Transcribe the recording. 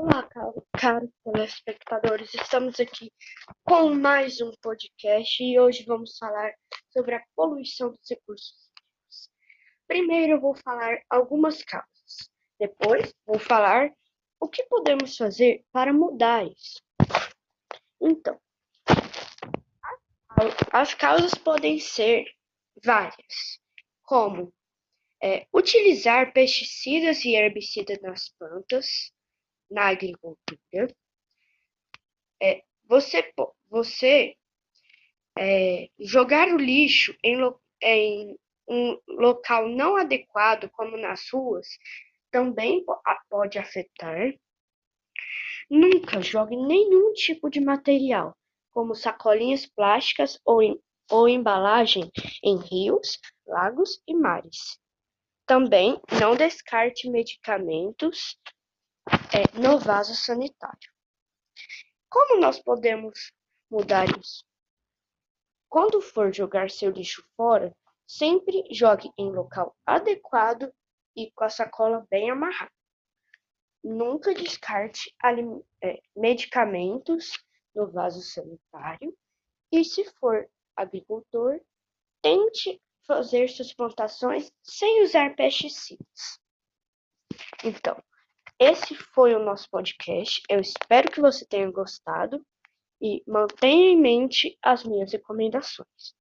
Olá, caros telespectadores, estamos aqui com mais um podcast e hoje vamos falar sobre a poluição dos recursos hídricos. Primeiro eu vou falar algumas causas, depois vou falar o que podemos fazer para mudar isso. Então, as causas podem ser várias, como é, utilizar pesticidas e herbicidas nas plantas, na agricultura. É, você você é, jogar o lixo em, em um local não adequado, como nas ruas, também pode afetar. Nunca jogue nenhum tipo de material, como sacolinhas plásticas ou, em, ou embalagem, em rios, lagos e mares. Também não descarte medicamentos é, no vaso sanitário. Como nós podemos mudar isso? Quando for jogar seu lixo fora, sempre jogue em local adequado e com a sacola bem amarrada. Nunca descarte é, medicamentos no vaso sanitário e, se for agricultor, tente fazer suas plantações sem usar pesticidas. Então, esse foi o nosso podcast. Eu espero que você tenha gostado e mantenha em mente as minhas recomendações.